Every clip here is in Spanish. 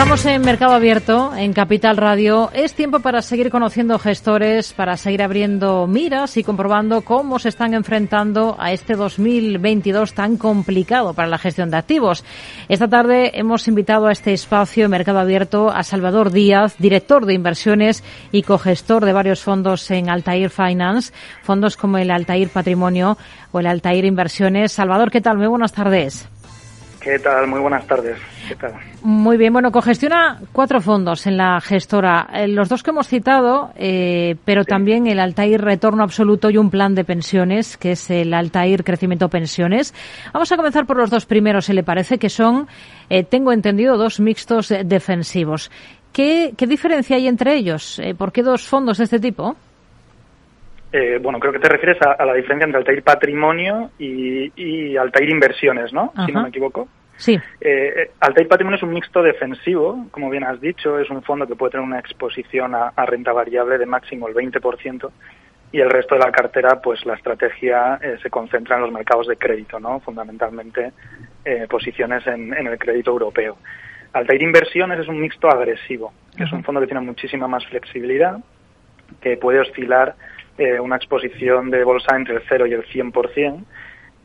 Estamos en Mercado Abierto, en Capital Radio. Es tiempo para seguir conociendo gestores, para seguir abriendo miras y comprobando cómo se están enfrentando a este 2022 tan complicado para la gestión de activos. Esta tarde hemos invitado a este espacio Mercado Abierto a Salvador Díaz, director de inversiones y cogestor de varios fondos en Altair Finance, fondos como el Altair Patrimonio o el Altair Inversiones. Salvador, ¿qué tal? Muy buenas tardes. ¿Qué tal? Muy buenas tardes. ¿Qué tal? Muy bien, bueno, cogestiona cuatro fondos en la gestora. Eh, los dos que hemos citado, eh, pero también el Altair Retorno Absoluto y un plan de pensiones, que es el Altair Crecimiento Pensiones. Vamos a comenzar por los dos primeros, se le parece, que son, eh, tengo entendido, dos mixtos defensivos. ¿Qué, qué diferencia hay entre ellos? ¿Por qué dos fondos de este tipo? Eh, bueno, creo que te refieres a, la diferencia entre Altair Patrimonio y, Altair Inversiones, ¿no? Si no me equivoco. Sí. Eh, Altair Patrimonio es un mixto defensivo, como bien has dicho, es un fondo que puede tener una exposición a, renta variable de máximo el 20% y el resto de la cartera, pues la estrategia eh, se concentra en los mercados de crédito, ¿no? Fundamentalmente eh, posiciones en, el crédito europeo. Altair Inversiones es un mixto agresivo, que es un fondo que tiene muchísima más flexibilidad, que puede oscilar eh, una exposición de bolsa entre el 0 y el 100%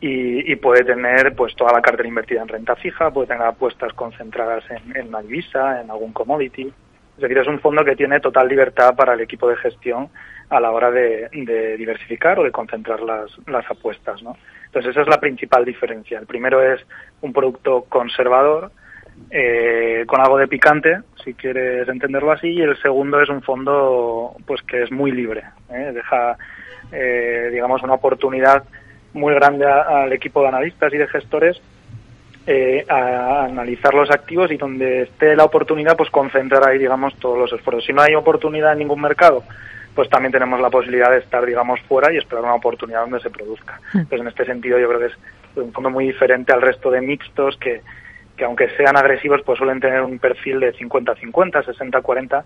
y, y puede tener pues toda la cartera invertida en renta fija, puede tener apuestas concentradas en, en una divisa, en algún commodity. Es decir, es un fondo que tiene total libertad para el equipo de gestión a la hora de, diversificar o de concentrar las, las apuestas. ¿no? Entonces, esa es la principal diferencia. El primero es un producto conservador, eh, con algo de picante, si quieres entenderlo así, y el segundo es un fondo pues que es muy libre, ¿eh? deja eh, digamos una oportunidad muy grande al equipo de analistas y de gestores eh, a analizar los activos y donde esté la oportunidad pues concentrar ahí digamos todos los esfuerzos. Si no hay oportunidad en ningún mercado, pues también tenemos la posibilidad de estar digamos fuera y esperar una oportunidad donde se produzca. Entonces hmm. pues en este sentido yo creo que es un fondo muy diferente al resto de mixtos que que aunque sean agresivos, pues suelen tener un perfil de 50-50, 60-40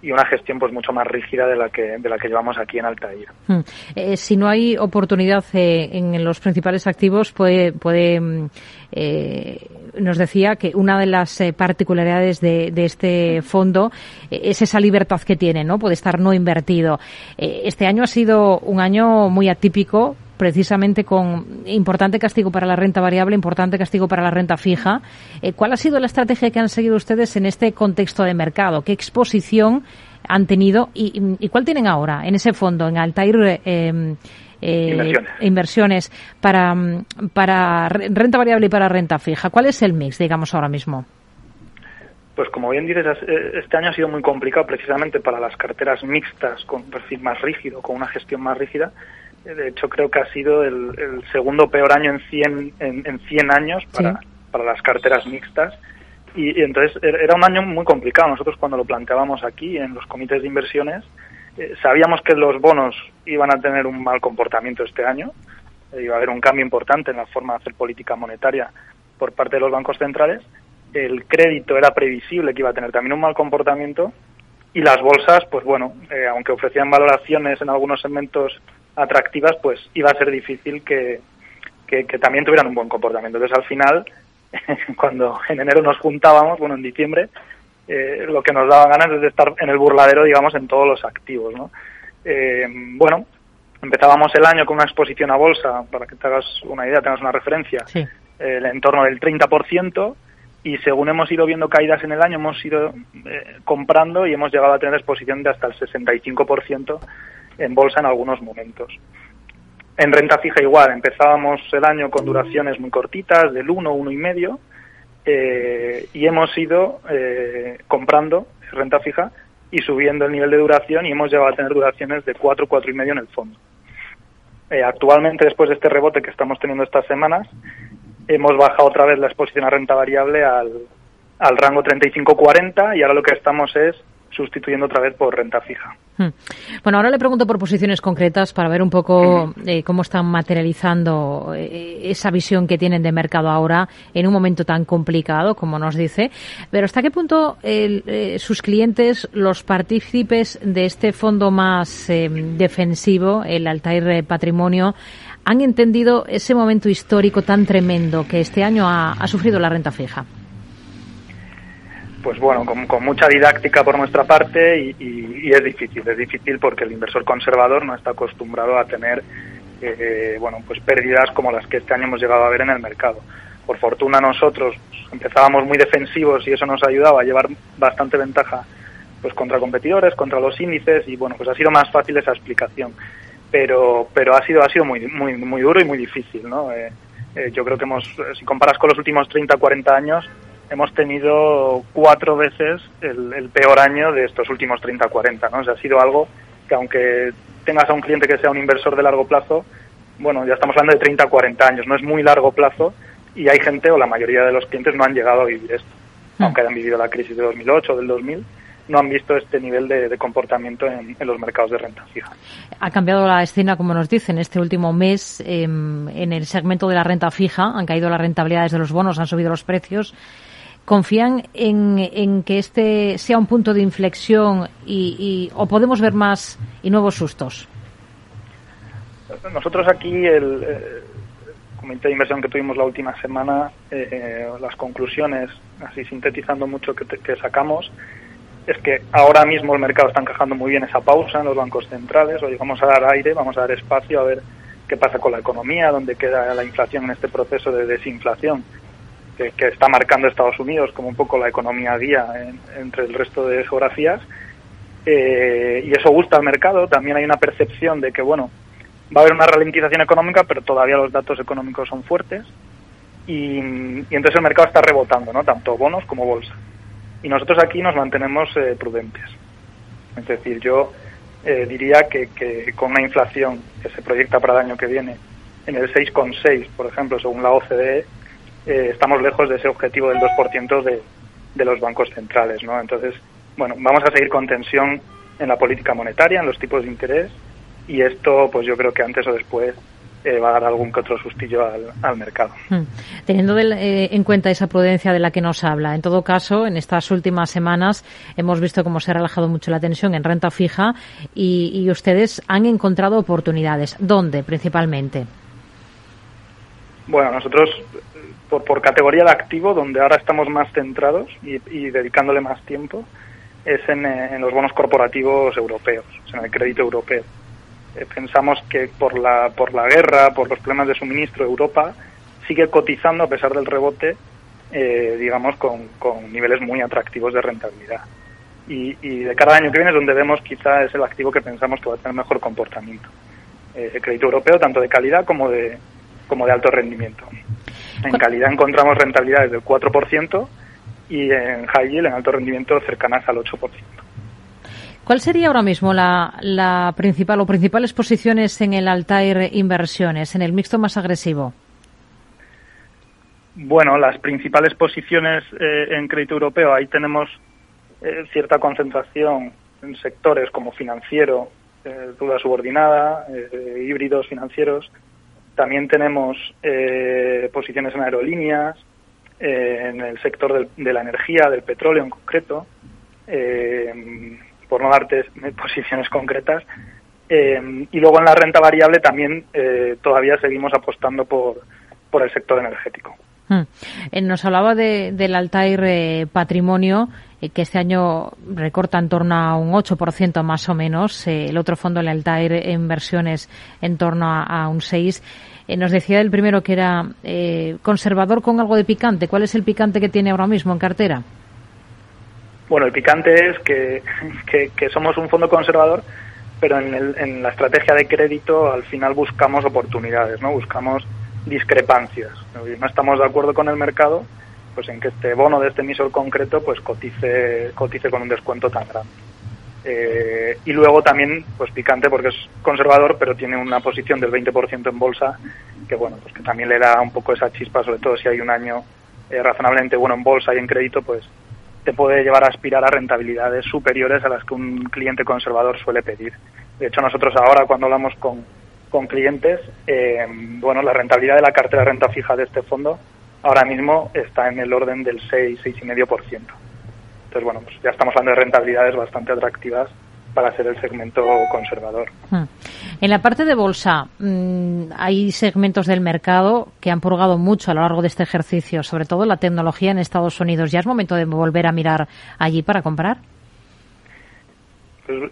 y una gestión pues mucho más rígida de la que de la que llevamos aquí en Altair. Hmm. Eh, si no hay oportunidad eh, en los principales activos, puede puede mm, eh, nos decía que una de las particularidades de, de, este fondo es esa libertad que tiene, ¿no? Puede estar no invertido. este año ha sido un año muy atípico precisamente con importante castigo para la renta variable, importante castigo para la renta fija. Eh, ¿Cuál ha sido la estrategia que han seguido ustedes en este contexto de mercado? ¿Qué exposición han tenido y, cuál tienen ahora en ese fondo, en Altair? Eh, eh, inversiones. para, para renta variable y para renta fija. ¿Cuál es el mix, digamos, ahora mismo? Pues como bien dices, este año ha sido muy complicado precisamente para las carteras mixtas con perfil más rígido, con una gestión más rígida, de hecho, creo que ha sido el, segundo peor año en 100, en, 100 años para, para las carteras mixtas. Y, entonces er, era un año muy complicado. Nosotros cuando lo planteábamos aquí en los comités de inversiones, eh, sabíamos que los bonos iban a tener un mal comportamiento este año. Eh, iba a haber un cambio importante en la forma de hacer política monetaria por parte de los bancos centrales. El crédito era previsible que iba a tener también un mal comportamiento. Y las bolsas, pues bueno, eh, aunque ofrecían valoraciones en algunos segmentos atractivas, pues iba a ser difícil que, que, también tuvieran un buen comportamiento. Entonces, al final, cuando en enero nos juntábamos, bueno, en diciembre, eh, lo que nos daba ganas es de estar en el burladero, digamos, en todos los activos, ¿no? Eh, bueno, empezábamos el año con una exposición a bolsa, para que te hagas una idea, tengas una referencia, sí. eh, en torno del 30%, y según hemos ido viendo caídas en el año, hemos ido eh, comprando y hemos llegado a tener exposición de hasta el 65% en bolsa en algunos momentos. En renta fija igual, empezábamos el año con duraciones muy cortitas, del 1, 1 y medio, eh, y hemos ido eh, comprando renta fija y subiendo el nivel de duración y hemos llegado a tener duraciones de 4, 4 y medio en el fondo. Eh, actualmente, después de este rebote que estamos teniendo estas semanas, hemos bajado otra vez la exposición a renta variable al, al rango 35-40 y ahora lo que estamos es sustituyendo otra vez por renta fija. Hmm. Bueno, ahora le pregunto por posiciones concretas para ver un poco eh, cómo están materializando eh, esa visión que tienen de mercado ahora en un momento tan complicado, como nos dice. Pero ¿hasta qué punto eh, sus clientes, los partícipes de este fondo más defensivo, el Altair Patrimonio, han entendido ese momento histórico tan tremendo que este año ha sufrido la renta fija? Pues bueno, con, mucha didáctica por nuestra parte y, es difícil, es difícil porque el inversor conservador no está acostumbrado a tener, eh, bueno, pues pérdidas como las que este año hemos llegado a ver en el mercado. Por fortuna nosotros empezábamos muy defensivos y eso nos ayudaba a llevar bastante ventaja pues contra competidores, contra los índices y bueno, pues ha sido más fácil esa explicación. Pero, pero ha sido, ha sido muy, muy, muy duro y muy difícil, ¿no? Eh, eh, yo creo que hemos, si comparas con los últimos 30, 40 años, hemos tenido cuatro veces el, peor año de estos últimos 30-40, ¿no? O sea, ha sido algo que aunque tengas a un cliente que sea un inversor de largo plazo, bueno, ya estamos hablando de 30-40 años, no es muy largo plazo y hay gente o la mayoría de los clientes no han llegado a vivir esto, hmm. aunque hayan vivido la crisis de 2008 o del 2000 no han visto este nivel de, comportamiento en, los mercados de renta fija. Ha cambiado la escena, como nos dicen, este último mes em, en el segmento de la renta fija. Han caído las rentabilidades de los bonos, han subido los precios confían en, que este sea un punto de inflexión y, o podemos ver más y nuevos sustos? Nosotros aquí, el, eh, comité de inversión que tuvimos la última semana, eh, las conclusiones, así sintetizando mucho que, que, sacamos, es que ahora mismo el mercado está encajando muy bien esa pausa en los bancos centrales. Hoy vamos a dar aire, vamos a dar espacio a ver qué pasa con la economía, dónde queda la inflación en este proceso de desinflación que, está marcando Estados Unidos como un poco la economía guía entre el resto de geografías. Eh, y eso gusta al mercado. También hay una percepción de que, bueno, va a haber una ralentización económica, pero todavía los datos económicos son fuertes. Y, entonces el mercado está rebotando, ¿no? Tanto bonos como bolsa. Y nosotros aquí nos mantenemos eh, prudentes. Es decir, yo eh, diría que, que, con una inflación que se proyecta para el año que viene en el 6,6, por ejemplo, según la OCDE, eh, estamos lejos de ese objetivo del 2% de, de los bancos centrales, ¿no? Entonces, bueno, vamos a seguir con tensión en la política monetaria, en los tipos de interés, y esto, pues yo creo que antes o después eh, va a dar algún que otro sustillo al, mercado. Hmm. Teniendo eh, en cuenta esa prudencia de la que nos habla, en todo caso, en estas últimas semanas hemos visto cómo se ha relajado mucho la tensión en renta fija y, y ustedes han encontrado oportunidades. ¿Dónde principalmente? Bueno, nosotros por, por categoría de activo, donde ahora estamos más centrados y, dedicándole más tiempo, es en, eh, los bonos corporativos europeos, en el crédito europeo. Eh, pensamos que por la, por la guerra, por los problemas de suministro, Europa sigue cotizando a pesar del rebote, eh, digamos, con, niveles muy atractivos de rentabilidad. Y, y, de cada año que viene es donde vemos quizá es el activo que pensamos que va a tener mejor comportamiento. el crédito europeo, tanto de calidad como de, como de alto rendimiento. En calidad encontramos rentabilidades del 4% y en high yield, en alto rendimiento, cercanas al 8%. ¿Cuál sería ahora mismo la, la principal o principales posiciones en el Altair Inversiones, en el mixto más agresivo? Bueno, las principales posiciones eh, en crédito europeo, ahí tenemos eh, cierta concentración en sectores como financiero, eh, duda subordinada, híbridos financieros, también tenemos eh, posiciones en aerolíneas, eh, en el sector de la energía, del petróleo en concreto, eh, por no darte posiciones concretas. y luego en la renta variable también todavía seguimos apostando por, por el sector energético. Hmm. Nos hablaba de, del Altair Patrimonio, que este año recorta en torno a un 8% más o menos. el otro fondo, el Altair Inversiones, en torno a, un 6%. Eh, nos decía el primero que era eh, conservador con algo de picante. ¿Cuál es el picante que tiene ahora mismo en cartera? Bueno, el picante es que, que, somos un fondo conservador, pero en, en, la estrategia de crédito al final buscamos oportunidades, ¿no? Buscamos discrepancias. No estamos de acuerdo con el mercado, pues en que este bono de este emisor concreto pues cotice, cotice con un descuento tan grande. Eh, y luego también, pues picante porque es conservador, pero tiene una posición del 20% en bolsa, que bueno, pues que también le da un poco esa chispa, sobre todo si hay un año eh, razonablemente bueno en bolsa y en crédito, pues te puede llevar a aspirar a rentabilidades superiores a las que un cliente conservador suele pedir. De hecho, nosotros ahora cuando hablamos con, con clientes, eh, bueno, la rentabilidad de la cartera de renta fija de este fondo ahora mismo está en el orden del 6, 6,5%. Entonces, bueno, pues ya estamos hablando de rentabilidades bastante atractivas para ser el segmento conservador. Hmm. En la parte de bolsa, mm, hay segmentos del mercado que han purgado mucho a lo largo de este ejercicio, sobre todo la tecnología en Estados Unidos. ¿Ya es momento de volver a mirar allí para comprar?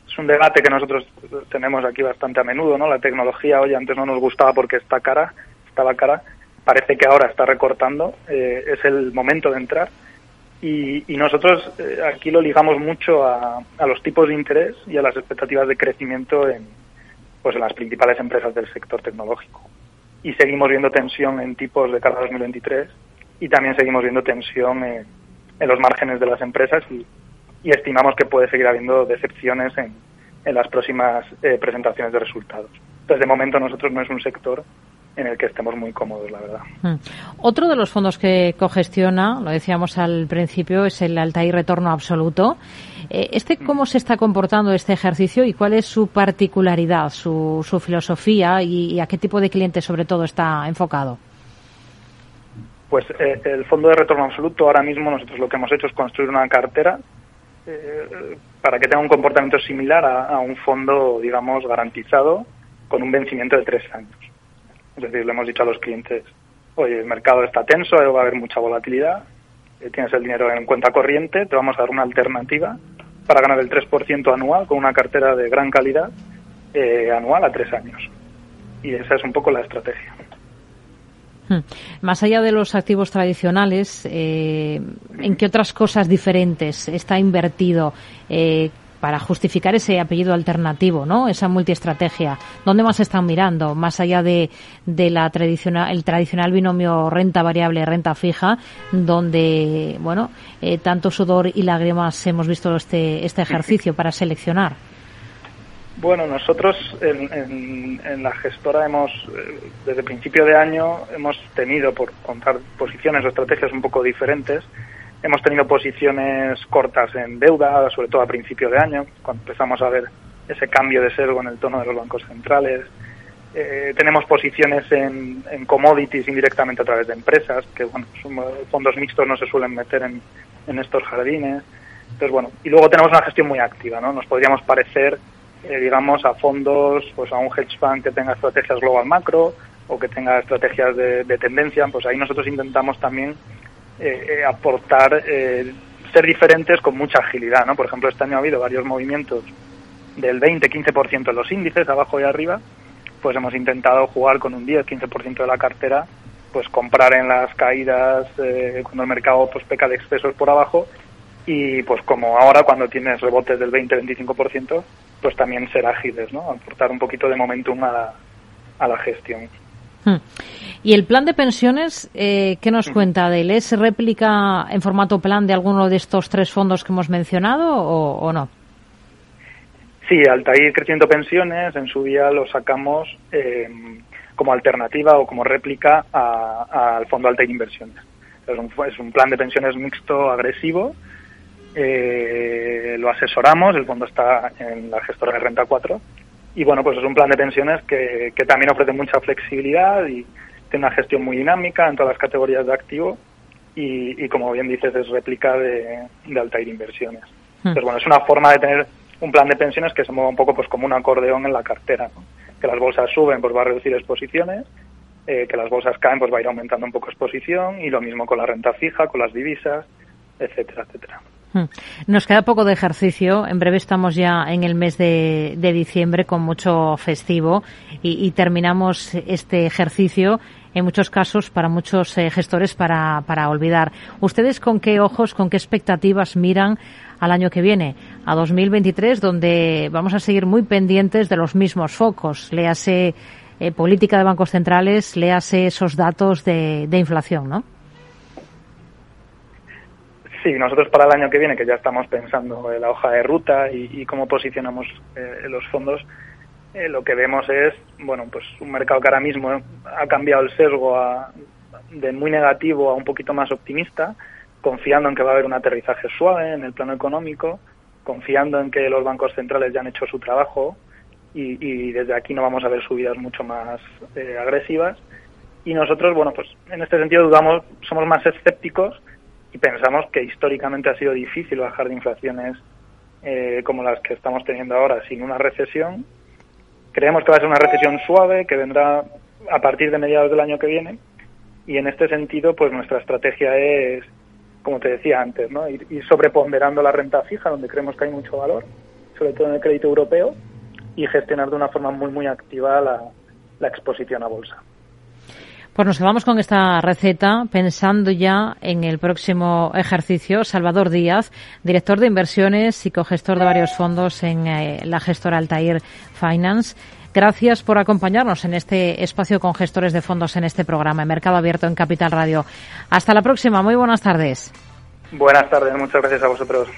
Es un debate que nosotros tenemos aquí bastante a menudo, ¿no? La tecnología, hoy antes no nos gustaba porque está cara, estaba cara, parece que ahora está recortando, eh, es el momento de entrar y, nosotros eh, aquí lo ligamos mucho a, los tipos de interés y a las expectativas de crecimiento en, pues en las principales empresas del sector tecnológico. Y seguimos viendo tensión en tipos de cara a 2023 y también seguimos viendo tensión en, los márgenes de las empresas y, estimamos que puede seguir habiendo decepciones en, en las próximas eh, presentaciones de resultados. Entonces, de momento, nosotros no es un sector en el que estemos muy cómodos, la verdad. Mm. Otro de los fondos que cogestiona, lo decíamos al principio, es el Altair Retorno Absoluto. Eh, ¿Este cómo se está comportando este ejercicio y cuál es su particularidad, su, su filosofía y, a qué tipo de cliente sobre todo está enfocado? Pues eh, el fondo de retorno absoluto, ahora mismo nosotros lo que hemos hecho es construir una cartera eh, para que tenga un comportamiento similar a, un fondo, digamos, garantizado con un vencimiento de tres años. Es decir, le hemos dicho a los clientes, oye, el mercado está tenso, va a haber mucha volatilidad, eh, tienes el dinero en cuenta corriente, te vamos a dar una alternativa para ganar el 3% anual con una cartera de gran calidad eh, anual a tres años. Y esa es un poco la estrategia. Hmm. Más allá de los activos tradicionales, eh, ¿en qué otras cosas diferentes está invertido? para justificar ese apellido alternativo, ¿no? Esa multiestrategia. ¿Dónde más están mirando? Más allá de, de la tradicional, el tradicional binomio renta variable, renta fija, donde, bueno, eh, tanto sudor y lágrimas hemos visto este, este ejercicio para seleccionar. Bueno, nosotros en, en, la gestora hemos, eh, desde principio de año, hemos tenido, por contar posiciones o estrategias un poco diferentes, Hemos tenido posiciones cortas en deuda, sobre todo a principio de año, cuando empezamos a ver ese cambio de servo en el tono de los bancos centrales. Eh, tenemos posiciones en, commodities indirectamente a través de empresas, que bueno, fondos mixtos no se suelen meter en, estos jardines. Entonces, bueno, y luego tenemos una gestión muy activa, ¿no? Nos podríamos parecer, eh, digamos, a fondos, pues a un hedge fund que tenga estrategias global macro o que tenga estrategias de, de tendencia, pues ahí nosotros intentamos también eh, eh, aportar, eh, ser diferentes con mucha agilidad, ¿no? Por ejemplo, este año ha habido varios movimientos del 20-15% en los índices, abajo y arriba, pues hemos intentado jugar con un 10-15% de la cartera, pues comprar en las caídas cuando el mercado pues peca de excesos por abajo y pues como ahora cuando tienes rebotes del 20-25%, pues también ser ágiles, ¿no? Aportar un poquito de momentum a a la gestión. Hmm. ¿Y el plan de pensiones, eh, qué nos cuenta de él? ¿Es réplica en formato plan de alguno de estos tres fondos que hemos mencionado o, no? Sí, Altair Creciendo Pensiones en su día lo sacamos eh, como alternativa o como réplica al fondo Altair Inversiones. Es un, es un, plan de pensiones mixto agresivo. Eh, lo asesoramos, el fondo está en la gestora de Renta 4 y bueno, pues es un plan de pensiones que, que también ofrece mucha flexibilidad y tiene una gestión muy dinámica en todas las categorías de activo y, y como bien dices, es réplica de, de Altair Inversiones. Entonces, bueno, es una forma de tener un plan de pensiones que se mueva un poco pues como un acordeón en la cartera, que las bolsas suben, pues va a reducir exposiciones, eh, que las bolsas caen, pues va a ir aumentando un poco exposición y lo mismo con la renta fija, con las divisas, etcétera, etcétera. Hmm. Nos queda poco de ejercicio. En breve estamos ya en el mes de, diciembre con mucho festivo y, terminamos este ejercicio en muchos casos para muchos eh, gestores para, para olvidar. ¿Ustedes con qué ojos, con qué expectativas miran al año que viene, a 2023, donde vamos a seguir muy pendientes de los mismos focos? Léase eh, política de bancos centrales, léase esos datos de, de inflación, ¿no? Sí, nosotros para el año que viene, que ya estamos pensando en la hoja de ruta y, cómo posicionamos eh, los fondos, eh, lo que vemos es, bueno, pues un mercado que ahora mismo ha cambiado el sesgo de muy negativo a un poquito más optimista, confiando en que va a haber un aterrizaje suave en el plano económico, confiando en que los bancos centrales ya han hecho su trabajo y, desde aquí no vamos a ver subidas mucho más eh, agresivas. Y nosotros, bueno, pues en este sentido dudamos, somos más escépticos y pensamos que históricamente ha sido difícil bajar de inflaciones eh, como las que estamos teniendo ahora sin una recesión. Creemos que va a ser una recesión suave que vendrá a partir de mediados del año que viene y en este sentido pues nuestra estrategia es como te decía antes, ¿no? ir, sobreponderando la renta fija donde creemos que hay mucho valor, sobre todo en el crédito europeo y gestionar de una forma muy muy activa la exposición a bolsa. Pues nos quedamos con esta receta pensando ya en el próximo ejercicio. Salvador Díaz, director de inversiones y cogestor de varios fondos en eh, la gestora Altair Finance. Gracias por acompañarnos en este espacio con gestores de fondos en este programa, en Mercado Abierto en Capital Radio. Hasta la próxima. Muy buenas tardes. Buenas tardes. Muchas gracias a vosotros.